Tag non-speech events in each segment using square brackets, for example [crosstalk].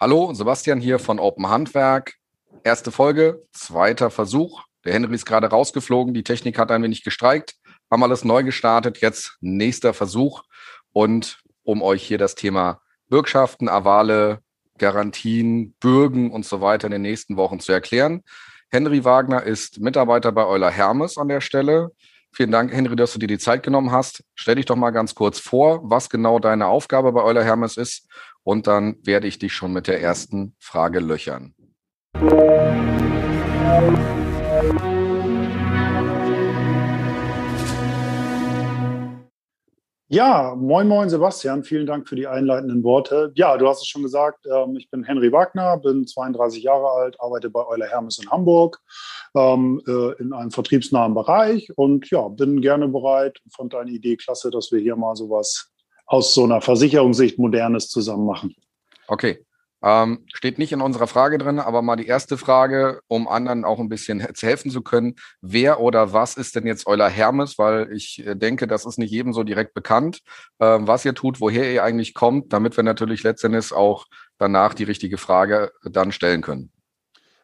Hallo, Sebastian hier von Open Handwerk. Erste Folge, zweiter Versuch. Der Henry ist gerade rausgeflogen, die Technik hat ein wenig gestreikt, haben alles neu gestartet, jetzt nächster Versuch. Und um euch hier das Thema Bürgschaften, Avale, Garantien, Bürgen und so weiter in den nächsten Wochen zu erklären. Henry Wagner ist Mitarbeiter bei Euler Hermes an der Stelle. Vielen Dank, Henry, dass du dir die Zeit genommen hast. Stell dich doch mal ganz kurz vor, was genau deine Aufgabe bei Euler Hermes ist und dann werde ich dich schon mit der ersten Frage löchern. Ja, moin, moin, Sebastian. Vielen Dank für die einleitenden Worte. Ja, du hast es schon gesagt, ähm, ich bin Henry Wagner, bin 32 Jahre alt, arbeite bei Euler Hermes in Hamburg ähm, äh, in einem vertriebsnahen Bereich und ja, bin gerne bereit. Fand deine Idee klasse, dass wir hier mal sowas aus so einer Versicherungssicht Modernes zusammen machen. Okay. Ähm, steht nicht in unserer Frage drin, aber mal die erste Frage, um anderen auch ein bisschen [laughs] helfen zu können. Wer oder was ist denn jetzt Euler Hermes? Weil ich äh, denke, das ist nicht jedem so direkt bekannt, äh, was ihr tut, woher ihr eigentlich kommt, damit wir natürlich letztendlich auch danach die richtige Frage dann stellen können.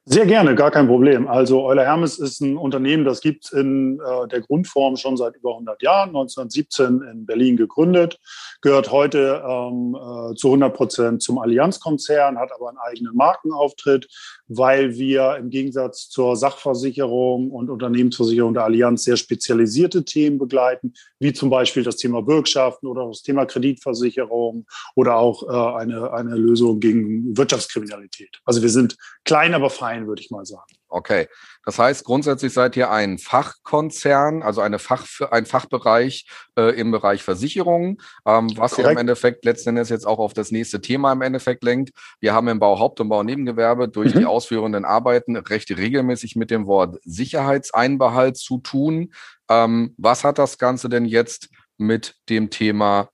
Sehr gerne, gar kein Problem. Also Euler Hermes ist ein Unternehmen, das gibt es in äh, der Grundform schon seit über 100 Jahren, 1917 in Berlin gegründet, gehört heute ähm, äh, zu 100 Prozent zum Allianzkonzern, hat aber einen eigenen Markenauftritt, weil wir im Gegensatz zur Sachversicherung und Unternehmensversicherung der Allianz sehr spezialisierte Themen begleiten, wie zum Beispiel das Thema Bürgschaften oder das Thema Kreditversicherung oder auch äh, eine, eine Lösung gegen Wirtschaftskriminalität. Also wir sind klein, aber fein, würde ich mal sagen. Okay, das heißt, grundsätzlich seid ihr ein Fachkonzern, also eine Fach, ein Fachbereich äh, im Bereich Versicherungen, ähm, was ja im Endeffekt letzten Endes jetzt auch auf das nächste Thema im Endeffekt lenkt. Wir haben im Bau Haupt- und Baunebengewerbe durch mhm. die ausführenden Arbeiten recht regelmäßig mit dem Wort Sicherheitseinbehalt zu tun. Ähm, was hat das Ganze denn jetzt mit dem Thema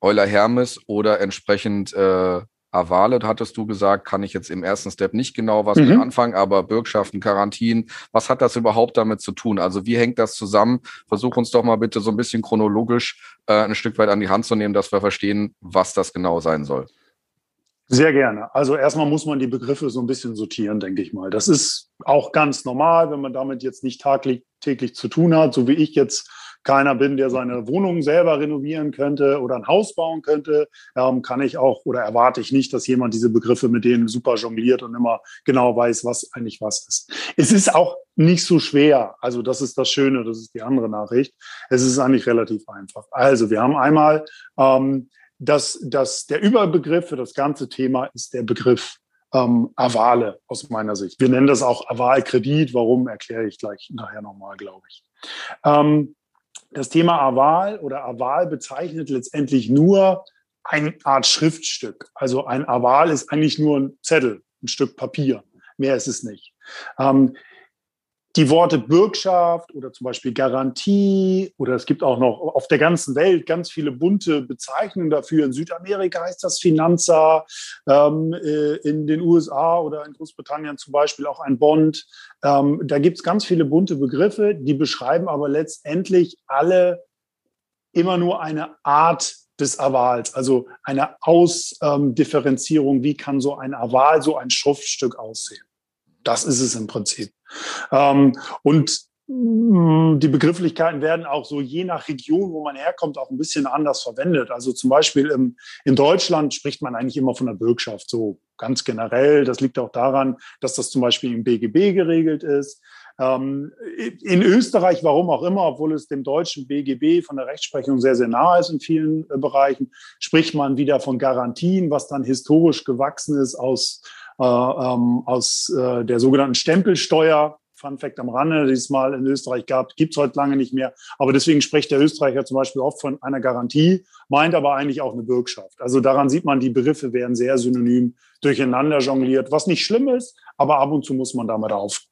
Euler Hermes oder entsprechend äh, Avale, hattest du gesagt, kann ich jetzt im ersten Step nicht genau was mhm. mit anfangen, aber Bürgschaften, Garantien, was hat das überhaupt damit zu tun? Also wie hängt das zusammen? Versuch uns doch mal bitte so ein bisschen chronologisch äh, ein Stück weit an die Hand zu nehmen, dass wir verstehen, was das genau sein soll. Sehr gerne. Also erstmal muss man die Begriffe so ein bisschen sortieren, denke ich mal. Das ist auch ganz normal, wenn man damit jetzt nicht tagtäglich täglich zu tun hat, so wie ich jetzt keiner bin, der seine Wohnung selber renovieren könnte oder ein Haus bauen könnte, ähm, kann ich auch oder erwarte ich nicht, dass jemand diese Begriffe mit denen super jongliert und immer genau weiß, was eigentlich was ist. Es ist auch nicht so schwer. Also das ist das Schöne, das ist die andere Nachricht. Es ist eigentlich relativ einfach. Also wir haben einmal ähm, das, das, der Überbegriff für das ganze Thema ist der Begriff ähm, Avale aus meiner Sicht. Wir nennen das auch Avalkredit. Warum erkläre ich gleich nachher nochmal, glaube ich. Ähm, das Thema Aval oder Aval bezeichnet letztendlich nur eine Art Schriftstück. Also ein Aval ist eigentlich nur ein Zettel, ein Stück Papier. Mehr ist es nicht. Ähm, die Worte Bürgschaft oder zum Beispiel Garantie oder es gibt auch noch auf der ganzen Welt ganz viele bunte Bezeichnungen dafür. In Südamerika heißt das Finanza, ähm, äh, in den USA oder in Großbritannien zum Beispiel auch ein Bond. Ähm, da gibt es ganz viele bunte Begriffe, die beschreiben aber letztendlich alle immer nur eine Art des Avals, also eine Ausdifferenzierung, wie kann so ein Aval, so ein Schriftstück aussehen. Das ist es im Prinzip. Ähm, und mm, die Begrifflichkeiten werden auch so je nach Region, wo man herkommt, auch ein bisschen anders verwendet. Also zum Beispiel im, in Deutschland spricht man eigentlich immer von der Bürgschaft, so ganz generell. Das liegt auch daran, dass das zum Beispiel im BGB geregelt ist. Ähm, in Österreich, warum auch immer, obwohl es dem deutschen BGB von der Rechtsprechung sehr, sehr nahe ist in vielen äh, Bereichen, spricht man wieder von Garantien, was dann historisch gewachsen ist aus ähm, aus äh, der sogenannten Stempelsteuer. Fun Fact am Rande, die es mal in Österreich gab, gibt es heute lange nicht mehr. Aber deswegen spricht der Österreicher zum Beispiel oft von einer Garantie, meint aber eigentlich auch eine Bürgschaft. Also daran sieht man, die Begriffe werden sehr synonym durcheinander jongliert, was nicht schlimm ist, aber ab und zu muss man damit aufräumen.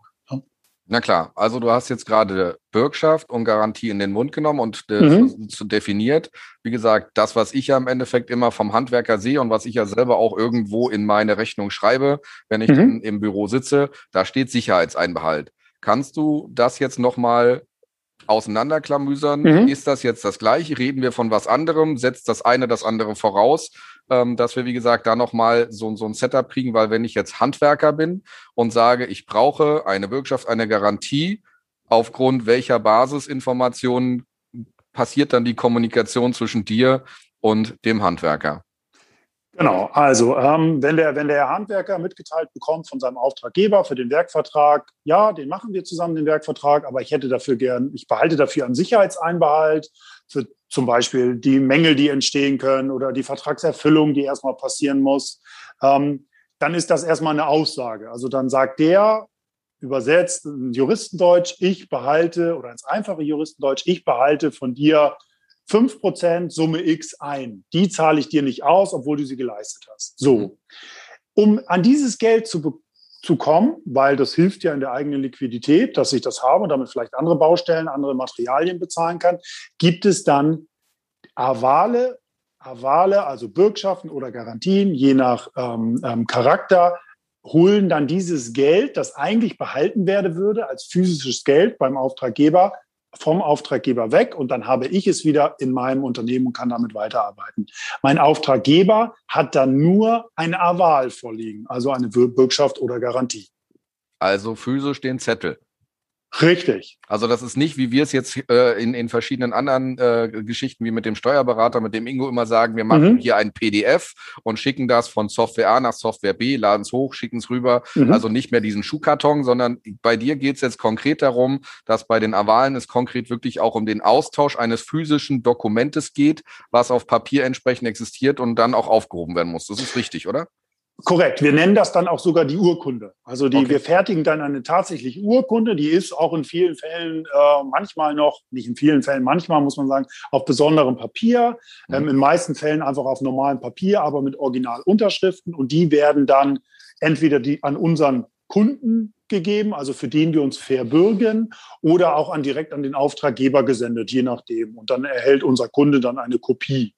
Na klar, also du hast jetzt gerade Bürgschaft und Garantie in den Mund genommen und mhm. definiert. Wie gesagt, das, was ich ja im Endeffekt immer vom Handwerker sehe und was ich ja selber auch irgendwo in meine Rechnung schreibe, wenn ich mhm. im Büro sitze, da steht Sicherheitseinbehalt. Kannst du das jetzt nochmal auseinanderklamüsern? Mhm. Ist das jetzt das gleiche? Reden wir von was anderem? Setzt das eine das andere voraus? Ähm, dass wir, wie gesagt, da nochmal so, so ein Setup kriegen, weil wenn ich jetzt Handwerker bin und sage, ich brauche eine Bürgschaft, eine Garantie, aufgrund welcher Basisinformationen passiert dann die Kommunikation zwischen dir und dem Handwerker? Genau, also ähm, wenn, der, wenn der Handwerker mitgeteilt bekommt von seinem Auftraggeber für den Werkvertrag, ja, den machen wir zusammen, den Werkvertrag, aber ich hätte dafür gern, ich behalte dafür einen Sicherheitseinbehalt für zum Beispiel die Mängel, die entstehen können oder die Vertragserfüllung, die erstmal passieren muss, ähm, dann ist das erstmal eine Aussage. Also dann sagt der, übersetzt in Juristendeutsch, ich behalte, oder ins einfache Juristendeutsch, ich behalte von dir 5% Summe X ein. Die zahle ich dir nicht aus, obwohl du sie geleistet hast. So. Mhm. Um an dieses Geld zu, zu kommen, weil das hilft ja in der eigenen Liquidität, dass ich das habe und damit vielleicht andere Baustellen, andere Materialien bezahlen kann, gibt es dann Avale, Avale, also Bürgschaften oder Garantien, je nach ähm, ähm, Charakter, holen dann dieses Geld, das eigentlich behalten werden würde als physisches Geld beim Auftraggeber, vom Auftraggeber weg und dann habe ich es wieder in meinem Unternehmen und kann damit weiterarbeiten. Mein Auftraggeber hat dann nur eine Aval vorliegen, also eine Bürgschaft oder Garantie. Also physisch den Zettel. Richtig. Also das ist nicht, wie wir es jetzt äh, in, in verschiedenen anderen äh, Geschichten wie mit dem Steuerberater, mit dem Ingo immer sagen, wir machen mhm. hier ein PDF und schicken das von Software A nach Software B, laden es hoch, schicken es rüber. Mhm. Also nicht mehr diesen Schuhkarton, sondern bei dir geht es jetzt konkret darum, dass bei den Avalen es konkret wirklich auch um den Austausch eines physischen Dokumentes geht, was auf Papier entsprechend existiert und dann auch aufgehoben werden muss. Das ist richtig, oder? Korrekt. Wir nennen das dann auch sogar die Urkunde. Also die, okay. wir fertigen dann eine tatsächliche Urkunde. Die ist auch in vielen Fällen äh, manchmal noch, nicht in vielen Fällen, manchmal muss man sagen, auf besonderem Papier. Mhm. Ähm, in meisten Fällen einfach auf normalem Papier, aber mit Originalunterschriften. Und die werden dann entweder die an unseren Kunden gegeben, also für den wir uns verbürgen, oder auch an, direkt an den Auftraggeber gesendet, je nachdem. Und dann erhält unser Kunde dann eine Kopie.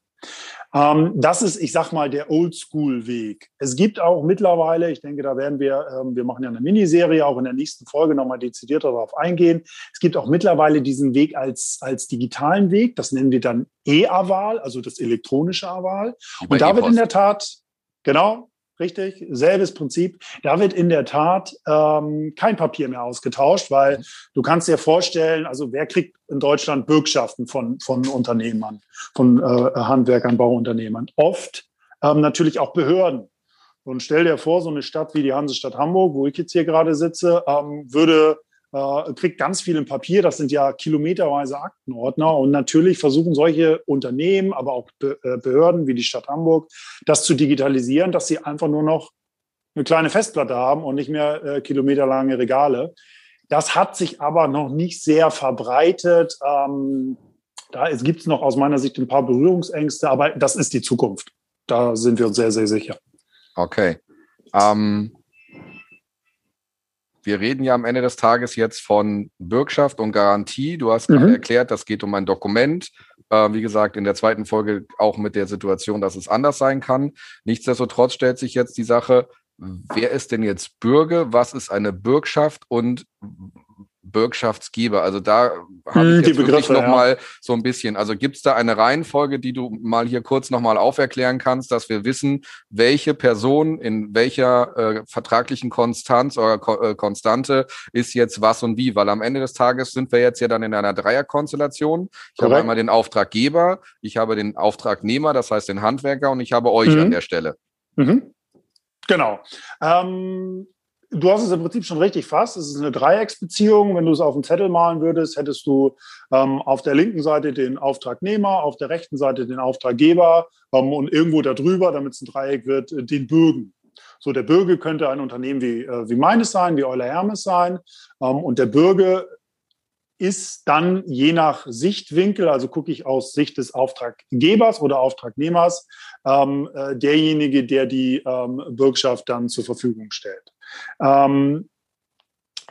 Ähm, das ist, ich sag mal, der Oldschool-Weg. Es gibt auch mittlerweile, ich denke, da werden wir, ähm, wir machen ja eine Miniserie, auch in der nächsten Folge nochmal dezidiert darauf eingehen. Es gibt auch mittlerweile diesen Weg als, als digitalen Weg. Das nennen wir dann E-Aval, also das elektronische Aval. Und da wird in der Tat, genau, richtig, selbes Prinzip. Da wird in der Tat ähm, kein Papier mehr ausgetauscht, weil du kannst dir vorstellen, also wer kriegt in Deutschland Bürgschaften von, von Unternehmern, von äh, Handwerkern, Bauunternehmern? Oft ähm, natürlich auch Behörden. Und stell dir vor, so eine Stadt wie die Hansestadt Hamburg, wo ich jetzt hier gerade sitze, ähm, würde äh, kriegt ganz viel im Papier. Das sind ja kilometerweise Aktenordner. Und natürlich versuchen solche Unternehmen, aber auch äh, Behörden wie die Stadt Hamburg, das zu digitalisieren, dass sie einfach nur noch eine kleine Festplatte haben und nicht mehr äh, kilometerlange Regale. Das hat sich aber noch nicht sehr verbreitet. Ähm, da gibt es noch aus meiner Sicht ein paar Berührungsängste, aber das ist die Zukunft. Da sind wir uns sehr, sehr sicher. Okay. Ähm, wir reden ja am Ende des Tages jetzt von Bürgschaft und Garantie. Du hast mhm. gerade erklärt, das geht um ein Dokument. Äh, wie gesagt, in der zweiten Folge auch mit der Situation, dass es anders sein kann. Nichtsdestotrotz stellt sich jetzt die Sache, wer ist denn jetzt Bürger? Was ist eine Bürgschaft und Bürgschaftsgeber. Also da habe ich hm, jetzt wirklich nochmal ja. so ein bisschen. Also gibt es da eine Reihenfolge, die du mal hier kurz nochmal auferklären kannst, dass wir wissen, welche Person in welcher äh, vertraglichen Konstanz oder Ko äh, Konstante ist jetzt was und wie? Weil am Ende des Tages sind wir jetzt ja dann in einer Dreierkonstellation. Ich habe einmal den Auftraggeber, ich habe den Auftragnehmer, das heißt den Handwerker und ich habe euch mhm. an der Stelle. Mhm. Genau. Ähm, Du hast es im Prinzip schon richtig fast. Es ist eine Dreiecksbeziehung. Wenn du es auf dem Zettel malen würdest, hättest du ähm, auf der linken Seite den Auftragnehmer, auf der rechten Seite den Auftraggeber ähm, und irgendwo darüber, damit es ein Dreieck wird, äh, den Bürgen. So, der Bürger könnte ein Unternehmen wie, äh, wie meines sein, wie Euler Hermes sein. Ähm, und der Bürger ist dann je nach Sichtwinkel, also gucke ich aus Sicht des Auftraggebers oder Auftragnehmers, ähm, äh, derjenige, der die ähm, Bürgschaft dann zur Verfügung stellt. Ähm,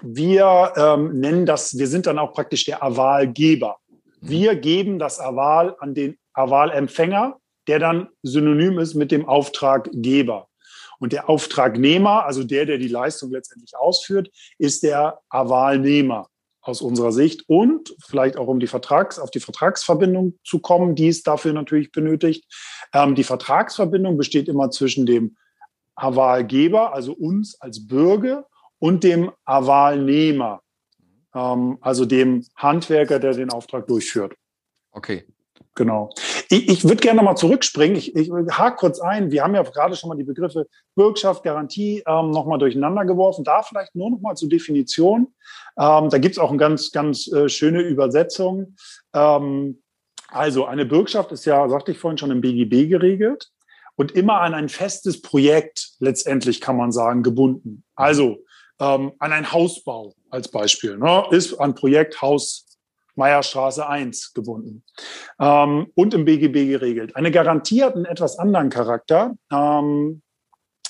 wir ähm, nennen das, wir sind dann auch praktisch der Avalgeber. Mhm. Wir geben das Aval an den Avalempfänger, der dann synonym ist mit dem Auftraggeber. Und der Auftragnehmer, also der, der die Leistung letztendlich ausführt, ist der Avalnehmer. aus unserer Sicht. Und vielleicht auch um die Vertrags, auf die Vertragsverbindung zu kommen, die es dafür natürlich benötigt. Ähm, die Vertragsverbindung besteht immer zwischen dem Avalgeber, also uns als Bürger, und dem Avalnehmer, ähm, also dem Handwerker, der den Auftrag durchführt. Okay. Genau. Ich, ich würde gerne nochmal zurückspringen. Ich, ich hake kurz ein. Wir haben ja gerade schon mal die Begriffe Bürgschaft, Garantie ähm, nochmal durcheinander geworfen. Da vielleicht nur nochmal zur Definition. Ähm, da gibt es auch eine ganz, ganz äh, schöne Übersetzung. Ähm, also eine Bürgschaft ist ja, sagte ich vorhin schon, im BGB geregelt und immer an ein festes Projekt letztendlich, kann man sagen, gebunden. Also ähm, an einen Hausbau als Beispiel. Ne, ist ein Projekt Haus Meierstraße 1 gebunden ähm, und im BGB geregelt. Eine Garantie hat einen etwas anderen Charakter. Ähm,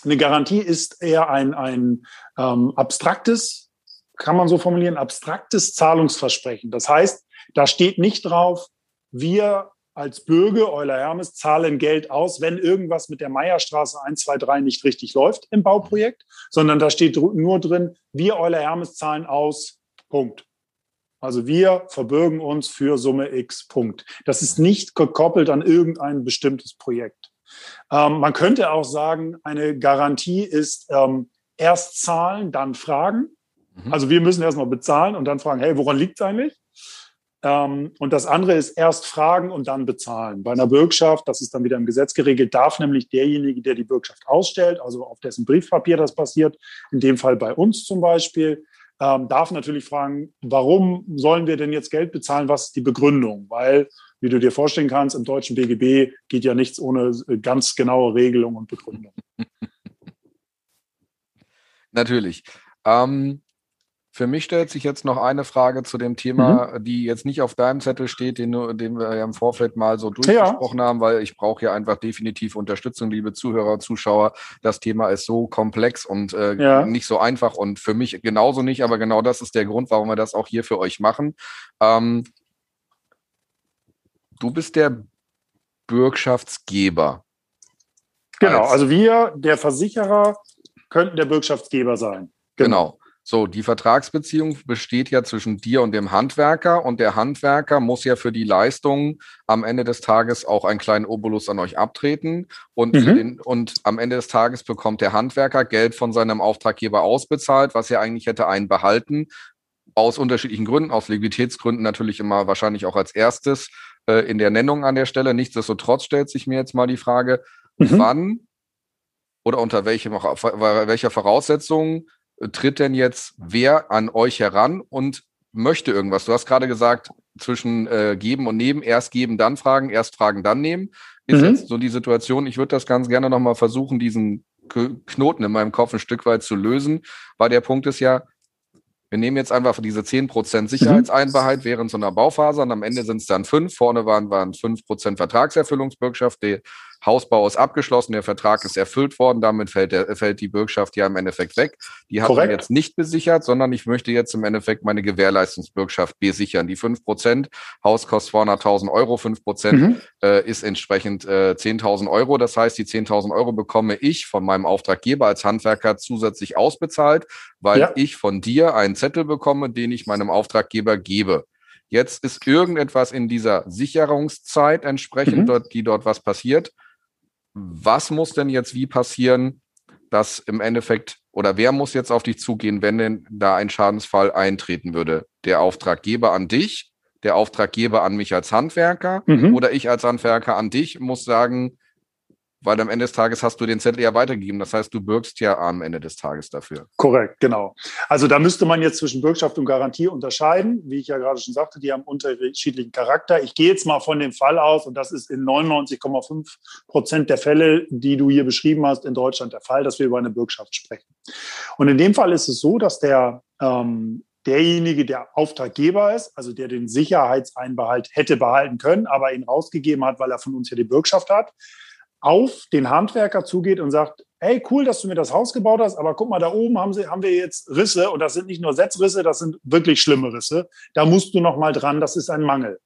eine Garantie ist eher ein, ein ähm, abstraktes, kann man so formulieren, abstraktes Zahlungsversprechen. Das heißt, da steht nicht drauf, wir als Bürger Euler Hermes zahlen Geld aus, wenn irgendwas mit der Meierstraße 1, 2, 3 nicht richtig läuft im Bauprojekt, sondern da steht nur drin, wir Euler Hermes zahlen aus, Punkt. Also wir verbürgen uns für Summe X, Punkt. Das ist nicht gekoppelt an irgendein bestimmtes Projekt. Ähm, man könnte auch sagen, eine Garantie ist ähm, erst zahlen, dann fragen. Mhm. Also wir müssen erstmal bezahlen und dann fragen, hey, woran liegt es eigentlich? Ähm, und das andere ist erst fragen und dann bezahlen. Bei einer Bürgschaft, das ist dann wieder im Gesetz geregelt, darf nämlich derjenige, der die Bürgschaft ausstellt, also auf dessen Briefpapier das passiert, in dem Fall bei uns zum Beispiel, ähm, darf natürlich fragen, warum sollen wir denn jetzt Geld bezahlen? Was ist die Begründung? Weil, wie du dir vorstellen kannst, im deutschen BGB geht ja nichts ohne äh, ganz genaue Regelung und Begründung. [laughs] natürlich. Ähm, für mich stellt sich jetzt noch eine Frage zu dem Thema, mhm. die jetzt nicht auf deinem Zettel steht, den, den wir ja im Vorfeld mal so durchgesprochen ja. haben, weil ich brauche ja einfach definitiv Unterstützung, liebe Zuhörer und Zuschauer. Das Thema ist so komplex und äh, ja. nicht so einfach und für mich genauso nicht, aber genau das ist der Grund, warum wir das auch hier für euch machen. Ähm, du bist der Bürgschaftsgeber. Genau, also wir, der Versicherer, könnten der Bürgschaftsgeber sein. Genau. So, die Vertragsbeziehung besteht ja zwischen dir und dem Handwerker und der Handwerker muss ja für die Leistung am Ende des Tages auch einen kleinen Obolus an euch abtreten und, mhm. den, und am Ende des Tages bekommt der Handwerker Geld von seinem Auftraggeber ausbezahlt, was er eigentlich hätte einbehalten. Aus unterschiedlichen Gründen, aus Liquiditätsgründen natürlich immer wahrscheinlich auch als erstes äh, in der Nennung an der Stelle. Nichtsdestotrotz stellt sich mir jetzt mal die Frage, mhm. wann oder unter welchem, welcher Voraussetzung tritt denn jetzt wer an euch heran und möchte irgendwas? Du hast gerade gesagt, zwischen äh, geben und nehmen, erst geben, dann fragen, erst fragen, dann nehmen. Ist mhm. jetzt so die Situation. Ich würde das ganz gerne nochmal versuchen, diesen Knoten in meinem Kopf ein Stück weit zu lösen, weil der Punkt ist ja, wir nehmen jetzt einfach diese 10% mhm. Sicherheitseinheit mhm. während so einer Bauphase und am Ende sind es dann fünf. Vorne waren, waren 5% Vertragserfüllungsbürgschaft. Die Hausbau ist abgeschlossen, der Vertrag ist erfüllt worden, damit fällt, der, fällt die Bürgschaft ja im Endeffekt weg. Die hat man jetzt nicht besichert, sondern ich möchte jetzt im Endeffekt meine Gewährleistungsbürgschaft besichern. Die fünf Prozent, Haus kostet 200.000 Euro, fünf Prozent mhm. äh, ist entsprechend äh, 10.000 Euro. Das heißt, die 10.000 Euro bekomme ich von meinem Auftraggeber als Handwerker zusätzlich ausbezahlt, weil ja. ich von dir einen Zettel bekomme, den ich meinem Auftraggeber gebe. Jetzt ist irgendetwas in dieser Sicherungszeit entsprechend, mhm. dort, die dort was passiert was muss denn jetzt wie passieren, dass im Endeffekt oder wer muss jetzt auf dich zugehen, wenn denn da ein Schadensfall eintreten würde? Der Auftraggeber an dich, der Auftraggeber an mich als Handwerker mhm. oder ich als Handwerker an dich muss sagen, weil am Ende des Tages hast du den Zettel ja weitergegeben. Das heißt, du bürgst ja am Ende des Tages dafür. Korrekt, genau. Also da müsste man jetzt zwischen Bürgschaft und Garantie unterscheiden. Wie ich ja gerade schon sagte, die haben unterschiedlichen Charakter. Ich gehe jetzt mal von dem Fall aus, und das ist in 99,5 Prozent der Fälle, die du hier beschrieben hast, in Deutschland der Fall, dass wir über eine Bürgschaft sprechen. Und in dem Fall ist es so, dass der ähm, derjenige, der Auftraggeber ist, also der den Sicherheitseinbehalt hätte behalten können, aber ihn rausgegeben hat, weil er von uns ja die Bürgschaft hat, auf den Handwerker zugeht und sagt, hey, cool, dass du mir das Haus gebaut hast, aber guck mal, da oben haben, sie, haben wir jetzt Risse und das sind nicht nur Setzrisse, das sind wirklich schlimme Risse. Da musst du noch mal dran, das ist ein Mangel.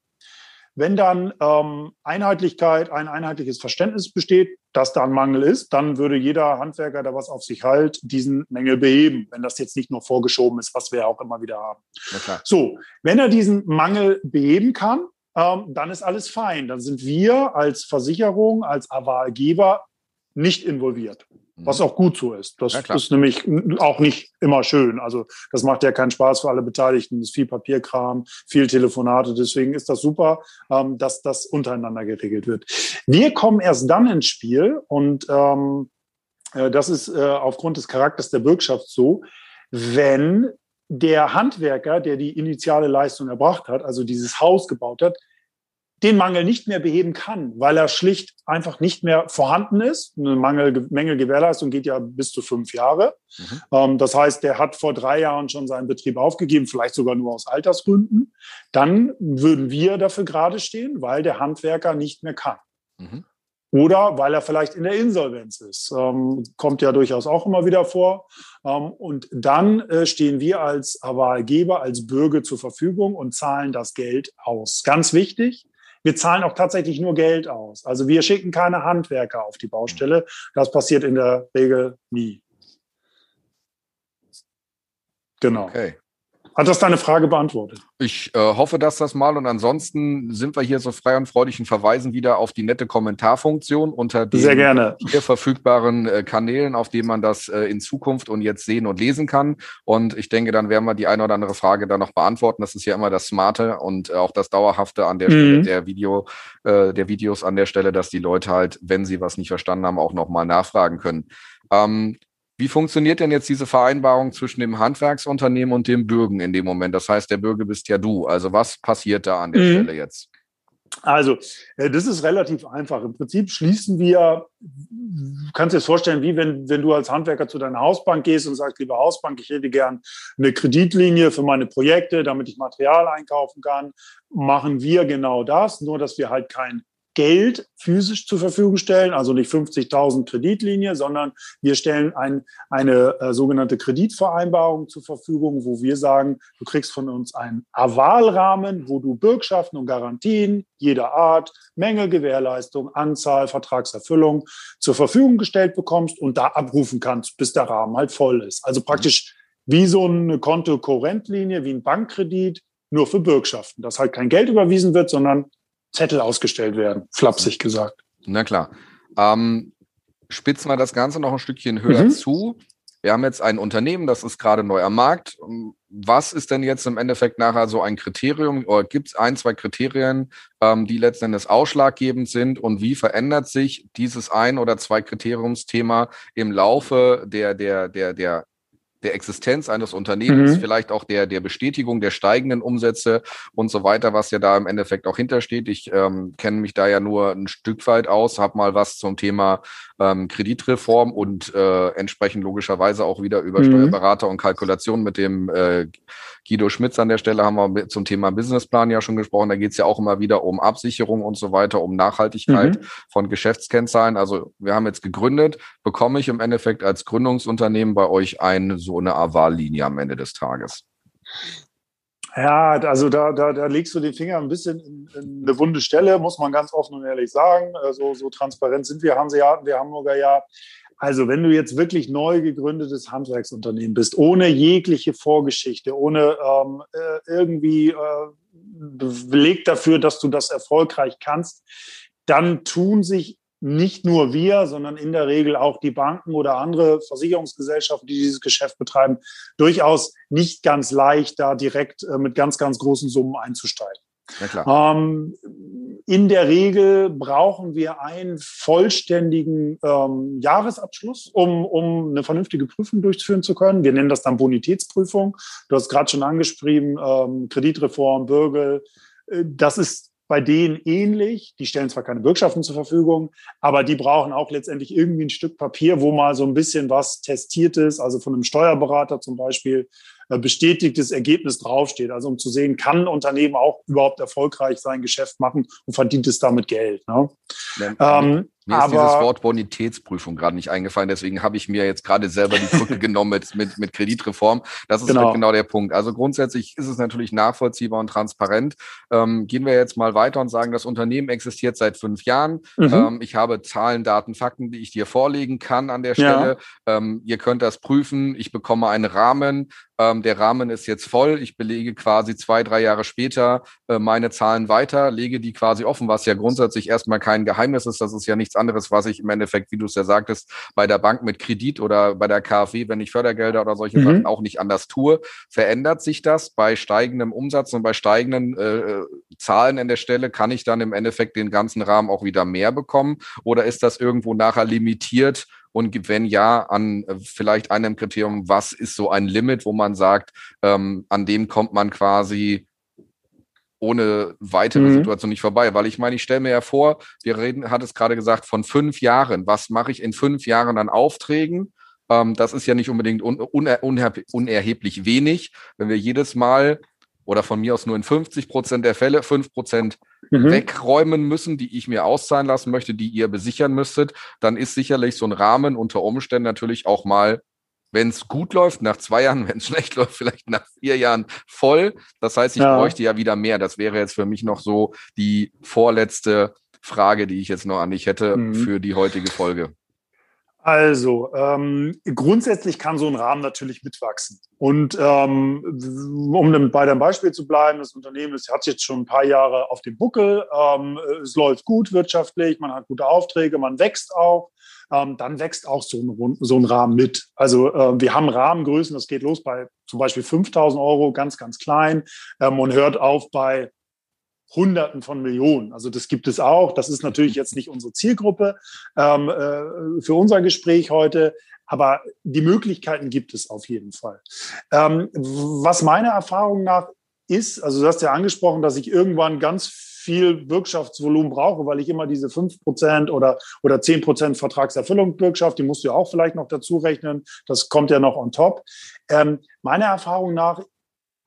wenn dann ähm, Einheitlichkeit, ein einheitliches Verständnis besteht, dass da ein Mangel ist, dann würde jeder Handwerker, der was auf sich hält, diesen Mängel beheben, wenn das jetzt nicht nur vorgeschoben ist, was wir auch immer wieder haben. So, wenn er diesen Mangel beheben kann, ähm, dann ist alles fein. Dann sind wir als Versicherung, als Avalgeber nicht involviert. Was mhm. auch gut so ist. Das ja, ist nämlich auch nicht immer schön. Also das macht ja keinen Spaß für alle Beteiligten. Das ist viel Papierkram, viel Telefonate. Deswegen ist das super, ähm, dass das untereinander geregelt wird. Wir kommen erst dann ins Spiel und ähm, äh, das ist äh, aufgrund des Charakters der Bürgschaft so, wenn der Handwerker, der die initiale Leistung erbracht hat, also dieses Haus gebaut hat, den Mangel nicht mehr beheben kann, weil er schlicht einfach nicht mehr vorhanden ist. Eine Mangel, Mängelgewährleistung geht ja bis zu fünf Jahre. Mhm. Ähm, das heißt, der hat vor drei Jahren schon seinen Betrieb aufgegeben, vielleicht sogar nur aus Altersgründen. Dann würden wir dafür gerade stehen, weil der Handwerker nicht mehr kann. Mhm. Oder weil er vielleicht in der Insolvenz ist. Ähm, kommt ja durchaus auch immer wieder vor. Ähm, und dann äh, stehen wir als Avalgeber, als Bürger zur Verfügung und zahlen das Geld aus. Ganz wichtig, wir zahlen auch tatsächlich nur Geld aus. Also wir schicken keine Handwerker auf die Baustelle. Das passiert in der Regel nie. Genau. Okay. Hat das deine Frage beantwortet? Ich äh, hoffe, dass das mal und ansonsten sind wir hier so frei und freudig und verweisen wieder auf die nette Kommentarfunktion unter den hier verfügbaren äh, Kanälen, auf denen man das äh, in Zukunft und jetzt sehen und lesen kann. Und ich denke, dann werden wir die eine oder andere Frage dann noch beantworten. Das ist ja immer das Smarte und auch das Dauerhafte an der mhm. Stelle der Video, äh, der Videos an der Stelle, dass die Leute halt, wenn sie was nicht verstanden haben, auch nochmal nachfragen können. Ähm, wie funktioniert denn jetzt diese Vereinbarung zwischen dem Handwerksunternehmen und dem Bürgen in dem Moment? Das heißt, der Bürger bist ja du. Also was passiert da an der mhm. Stelle jetzt? Also, äh, das ist relativ einfach. Im Prinzip schließen wir, du kannst dir das vorstellen, wie wenn, wenn du als Handwerker zu deiner Hausbank gehst und sagst, liebe Hausbank, ich hätte gern eine Kreditlinie für meine Projekte, damit ich Material einkaufen kann, machen wir genau das, nur dass wir halt kein Geld physisch zur Verfügung stellen, also nicht 50.000 Kreditlinie, sondern wir stellen ein, eine äh, sogenannte Kreditvereinbarung zur Verfügung, wo wir sagen, du kriegst von uns einen Avalrahmen, wo du Bürgschaften und Garantien jeder Art, Menge, Gewährleistung, Anzahl, Vertragserfüllung zur Verfügung gestellt bekommst und da abrufen kannst, bis der Rahmen halt voll ist. Also praktisch wie so eine Kontokorrentlinie, wie ein Bankkredit, nur für Bürgschaften, dass halt kein Geld überwiesen wird, sondern Zettel ausgestellt werden, flapsig gesagt. Na klar. Ähm, spitzen wir das Ganze noch ein Stückchen höher mhm. zu. Wir haben jetzt ein Unternehmen, das ist gerade neu am Markt. Was ist denn jetzt im Endeffekt nachher so ein Kriterium oder gibt es ein, zwei Kriterien, ähm, die letzten Endes ausschlaggebend sind und wie verändert sich dieses ein oder zwei Kriteriumsthema im Laufe der, der, der, der der Existenz eines Unternehmens, mhm. vielleicht auch der, der Bestätigung der steigenden Umsätze und so weiter, was ja da im Endeffekt auch hintersteht. Ich ähm, kenne mich da ja nur ein Stück weit aus, habe mal was zum Thema ähm, Kreditreform und äh, entsprechend logischerweise auch wieder über mhm. Steuerberater und Kalkulation mit dem äh, Guido Schmitz an der Stelle haben wir zum Thema Businessplan ja schon gesprochen. Da geht es ja auch immer wieder um Absicherung und so weiter, um Nachhaltigkeit mhm. von Geschäftskennzahlen. Also wir haben jetzt gegründet, bekomme ich im Endeffekt als Gründungsunternehmen bei euch eine so eine Avallinie am Ende des Tages. Ja, also da, da, da legst du den Finger ein bisschen in, in eine wunde Stelle, muss man ganz offen und ehrlich sagen. Äh, so, so transparent sind wir, Hanseaten, wir Hamburger ja. Also wenn du jetzt wirklich neu gegründetes Handwerksunternehmen bist, ohne jegliche Vorgeschichte, ohne ähm, äh, irgendwie äh, Beleg dafür, dass du das erfolgreich kannst, dann tun sich nicht nur wir, sondern in der Regel auch die Banken oder andere Versicherungsgesellschaften, die dieses Geschäft betreiben, durchaus nicht ganz leicht, da direkt äh, mit ganz, ganz großen Summen einzusteigen. Ähm, in der Regel brauchen wir einen vollständigen ähm, Jahresabschluss, um, um eine vernünftige Prüfung durchführen zu können. Wir nennen das dann Bonitätsprüfung. Du hast gerade schon angeschrieben, ähm, Kreditreform, Bürgel. Äh, das ist bei denen ähnlich. Die stellen zwar keine Bürgschaften zur Verfügung, aber die brauchen auch letztendlich irgendwie ein Stück Papier, wo mal so ein bisschen was testiert ist, also von einem Steuerberater zum Beispiel bestätigtes Ergebnis draufsteht. Also um zu sehen, kann ein Unternehmen auch überhaupt erfolgreich sein Geschäft machen und verdient es damit Geld. Ne? Ähm, Mir ist dieses Wort Bonitätsprüfung gerade nicht eingefallen, deswegen habe ich mir jetzt gerade selber die Brücke [laughs] genommen mit, mit, mit Kreditreform. Das ist genau. Halt genau der Punkt. Also grundsätzlich ist es natürlich nachvollziehbar und transparent. Ähm, gehen wir jetzt mal weiter und sagen, das Unternehmen existiert seit fünf Jahren. Mhm. Ähm, ich habe Zahlen, Daten, Fakten, die ich dir vorlegen kann an der Stelle. Ja. Ähm, ihr könnt das prüfen. Ich bekomme einen Rahmen. Ähm, der Rahmen ist jetzt voll. Ich belege quasi zwei, drei Jahre später äh, meine Zahlen weiter, lege die quasi offen, was ja grundsätzlich erstmal kein Geheimnis ist. Das ist ja nichts anderes, was ich im Endeffekt, wie du es ja sagtest, bei der Bank mit Kredit oder bei der KfW, wenn ich Fördergelder oder solche mhm. Sachen auch nicht anders tue. Verändert sich das bei steigendem Umsatz und bei steigenden äh, Zahlen an der Stelle? Kann ich dann im Endeffekt den ganzen Rahmen auch wieder mehr bekommen? Oder ist das irgendwo nachher limitiert? Und wenn ja, an äh, vielleicht einem Kriterium, was ist so ein Limit, wo man sagt, ähm, an dem kommt man quasi ohne weitere mhm. Situation nicht vorbei. Weil ich meine, ich stelle mir ja vor, wir reden, hat es gerade gesagt, von fünf Jahren. Was mache ich in fünf Jahren an Aufträgen? Ähm, das ist ja nicht unbedingt un uner unerheblich wenig. Wenn wir jedes Mal oder von mir aus nur in 50 Prozent der Fälle fünf Prozent mhm. wegräumen müssen, die ich mir auszahlen lassen möchte, die ihr besichern müsstet, dann ist sicherlich so ein Rahmen unter Umständen natürlich auch mal wenn es gut läuft, nach zwei Jahren, [laughs] wenn es schlecht läuft, vielleicht nach vier Jahren voll. Das heißt, ich ja. bräuchte ja wieder mehr. Das wäre jetzt für mich noch so die vorletzte Frage, die ich jetzt noch an dich hätte mhm. für die heutige Folge. Also, ähm, grundsätzlich kann so ein Rahmen natürlich mitwachsen. Und ähm, um bei dem Beispiel zu bleiben, das Unternehmen das hat jetzt schon ein paar Jahre auf dem Buckel. Ähm, es läuft gut wirtschaftlich, man hat gute Aufträge, man wächst auch. Ähm, dann wächst auch so ein, so ein Rahmen mit. Also äh, wir haben Rahmengrößen, das geht los bei zum Beispiel 5000 Euro, ganz, ganz klein ähm, und hört auf bei Hunderten von Millionen. Also das gibt es auch. Das ist natürlich jetzt nicht unsere Zielgruppe ähm, äh, für unser Gespräch heute, aber die Möglichkeiten gibt es auf jeden Fall. Ähm, was meiner Erfahrung nach ist, also du hast ja angesprochen, dass ich irgendwann ganz viel Wirtschaftsvolumen brauche, weil ich immer diese fünf Prozent oder, oder zehn Prozent Vertragserfüllung Bürgschaft, die musst du ja auch vielleicht noch dazu rechnen. Das kommt ja noch on top. Ähm, meiner Erfahrung nach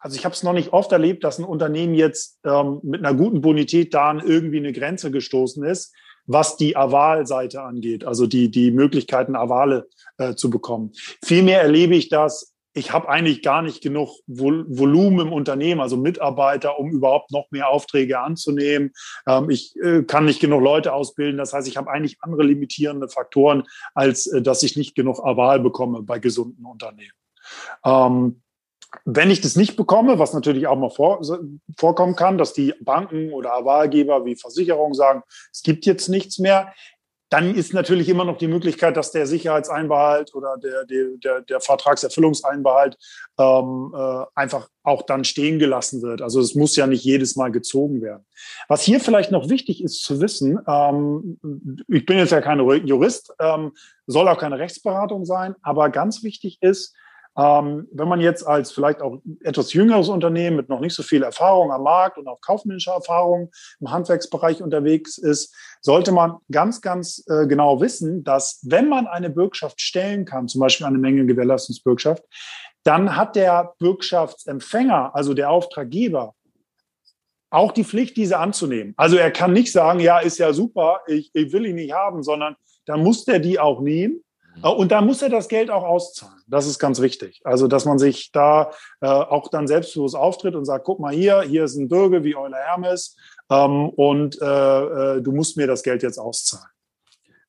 also ich habe es noch nicht oft erlebt, dass ein Unternehmen jetzt ähm, mit einer guten Bonität da an irgendwie eine Grenze gestoßen ist, was die Aval-Seite angeht, also die, die Möglichkeiten, Avale äh, zu bekommen. Vielmehr erlebe ich das, ich habe eigentlich gar nicht genug Vol Volumen im Unternehmen, also Mitarbeiter, um überhaupt noch mehr Aufträge anzunehmen. Ähm, ich äh, kann nicht genug Leute ausbilden. Das heißt, ich habe eigentlich andere limitierende Faktoren, als äh, dass ich nicht genug Aval bekomme bei gesunden Unternehmen. Ähm, wenn ich das nicht bekomme, was natürlich auch mal vor, vorkommen kann, dass die Banken oder Wahlgeber wie Versicherungen sagen, es gibt jetzt nichts mehr, dann ist natürlich immer noch die Möglichkeit, dass der Sicherheitseinbehalt oder der, der, der, der Vertragserfüllungseinbehalt ähm, äh, einfach auch dann stehen gelassen wird. Also es muss ja nicht jedes Mal gezogen werden. Was hier vielleicht noch wichtig ist zu wissen, ähm, ich bin jetzt ja kein Jurist, ähm, soll auch keine Rechtsberatung sein, aber ganz wichtig ist, ähm, wenn man jetzt als vielleicht auch etwas jüngeres Unternehmen mit noch nicht so viel Erfahrung am Markt und auch kaufmännischer Erfahrung im Handwerksbereich unterwegs ist, sollte man ganz, ganz äh, genau wissen, dass wenn man eine Bürgschaft stellen kann, zum Beispiel eine Menge Gewährleistungsbürgschaft, dann hat der Bürgschaftsempfänger, also der Auftraggeber, auch die Pflicht, diese anzunehmen. Also er kann nicht sagen, ja, ist ja super, ich, ich will ihn nicht haben, sondern dann muss der die auch nehmen und da muss er das Geld auch auszahlen. Das ist ganz wichtig. Also, dass man sich da äh, auch dann selbstbewusst auftritt und sagt, guck mal hier, hier ist ein Bürger wie Euler Hermes ähm, und äh, äh, du musst mir das Geld jetzt auszahlen.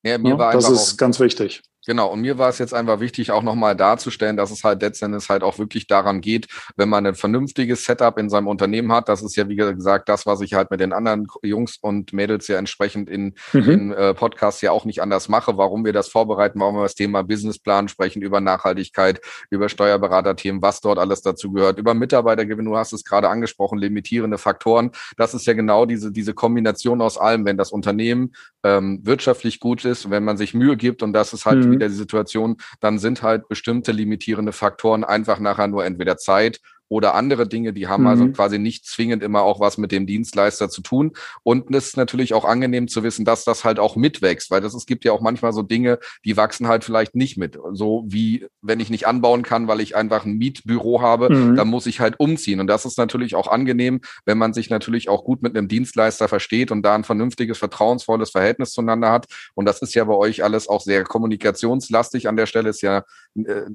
Ja, mir ja, war das ist ganz wichtig. Genau, und mir war es jetzt einfach wichtig, auch nochmal darzustellen, dass es halt letztendlich halt auch wirklich daran geht, wenn man ein vernünftiges Setup in seinem Unternehmen hat. Das ist ja, wie gesagt, das, was ich halt mit den anderen Jungs und Mädels ja entsprechend in, mhm. in äh, Podcasts ja auch nicht anders mache, warum wir das vorbereiten, warum wir das Thema Businessplan sprechen, über Nachhaltigkeit, über Steuerberaterthemen, was dort alles dazu gehört, über Mitarbeitergewinn, du hast es gerade angesprochen, limitierende Faktoren. Das ist ja genau diese, diese Kombination aus allem, wenn das Unternehmen ähm, wirtschaftlich gut ist, wenn man sich Mühe gibt und das ist halt mhm wieder die Situation, dann sind halt bestimmte limitierende Faktoren einfach nachher nur entweder Zeit oder andere Dinge, die haben also mhm. also quasi nicht zwingend immer auch was mit dem Dienstleister zu tun. Und es ist natürlich auch angenehm zu wissen, dass das halt auch mitwächst, weil das, es gibt ja auch manchmal so Dinge, die wachsen halt vielleicht nicht mit. So wie, wenn ich nicht anbauen kann, weil ich einfach ein Mietbüro habe, mhm. dann muss ich halt umziehen. Und das ist natürlich auch angenehm, wenn man sich natürlich auch gut mit einem Dienstleister versteht und da ein vernünftiges, vertrauensvolles Verhältnis zueinander hat. Und das ist ja bei euch alles auch sehr kommunikationslastig an der Stelle. Ist ja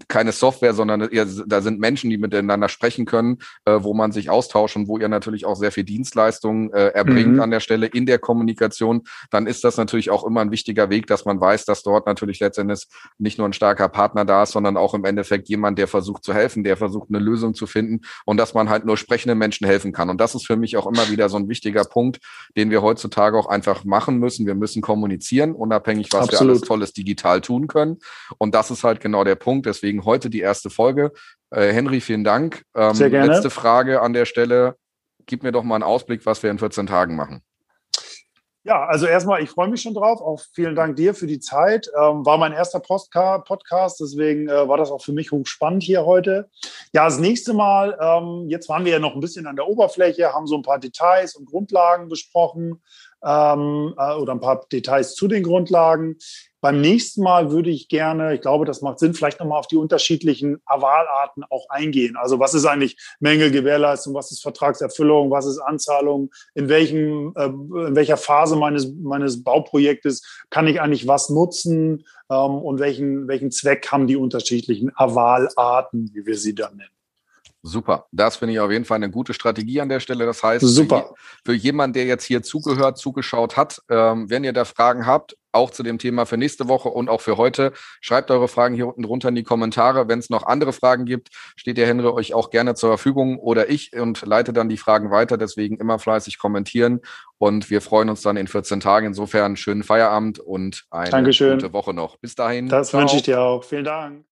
keine Software, sondern eher, da sind Menschen, die miteinander sprechen können, äh, wo man sich austauscht und wo ihr natürlich auch sehr viel Dienstleistungen äh, erbringt mhm. an der Stelle in der Kommunikation. Dann ist das natürlich auch immer ein wichtiger Weg, dass man weiß, dass dort natürlich letztendlich nicht nur ein starker Partner da ist, sondern auch im Endeffekt jemand, der versucht zu helfen, der versucht eine Lösung zu finden und dass man halt nur sprechenden Menschen helfen kann. Und das ist für mich auch immer wieder so ein wichtiger Punkt, den wir heutzutage auch einfach machen müssen. Wir müssen kommunizieren, unabhängig, was Absolut. wir alles Tolles digital tun können. Und das ist halt genau der Punkt. Deswegen heute die erste Folge. Äh, Henry, vielen Dank. Ähm, Sehr gerne. Letzte Frage an der Stelle. Gib mir doch mal einen Ausblick, was wir in 14 Tagen machen. Ja, also erstmal, ich freue mich schon drauf. Auch vielen Dank dir für die Zeit. Ähm, war mein erster Podcast, deswegen äh, war das auch für mich hochspannend hier heute. Ja, das nächste Mal, ähm, jetzt waren wir ja noch ein bisschen an der Oberfläche, haben so ein paar Details und Grundlagen besprochen ähm, äh, oder ein paar Details zu den Grundlagen. Beim nächsten Mal würde ich gerne, ich glaube, das macht Sinn, vielleicht nochmal auf die unterschiedlichen Avalarten auch eingehen. Also was ist eigentlich Mängelgewährleistung, was ist Vertragserfüllung, was ist Anzahlung, in, welchem, äh, in welcher Phase meines, meines Bauprojektes kann ich eigentlich was nutzen ähm, und welchen, welchen Zweck haben die unterschiedlichen Avalarten, wie wir sie dann nennen. Super. Das finde ich auf jeden Fall eine gute Strategie an der Stelle. Das heißt, Super. Für, für jemanden, der jetzt hier zugehört, zugeschaut hat, ähm, wenn ihr da Fragen habt, auch zu dem Thema für nächste Woche und auch für heute, schreibt eure Fragen hier unten drunter in die Kommentare. Wenn es noch andere Fragen gibt, steht der Henry euch auch gerne zur Verfügung oder ich und leite dann die Fragen weiter. Deswegen immer fleißig kommentieren und wir freuen uns dann in 14 Tagen. Insofern schönen Feierabend und eine Dankeschön. gute Woche noch. Bis dahin. Das wünsche ich dir auch. Vielen Dank.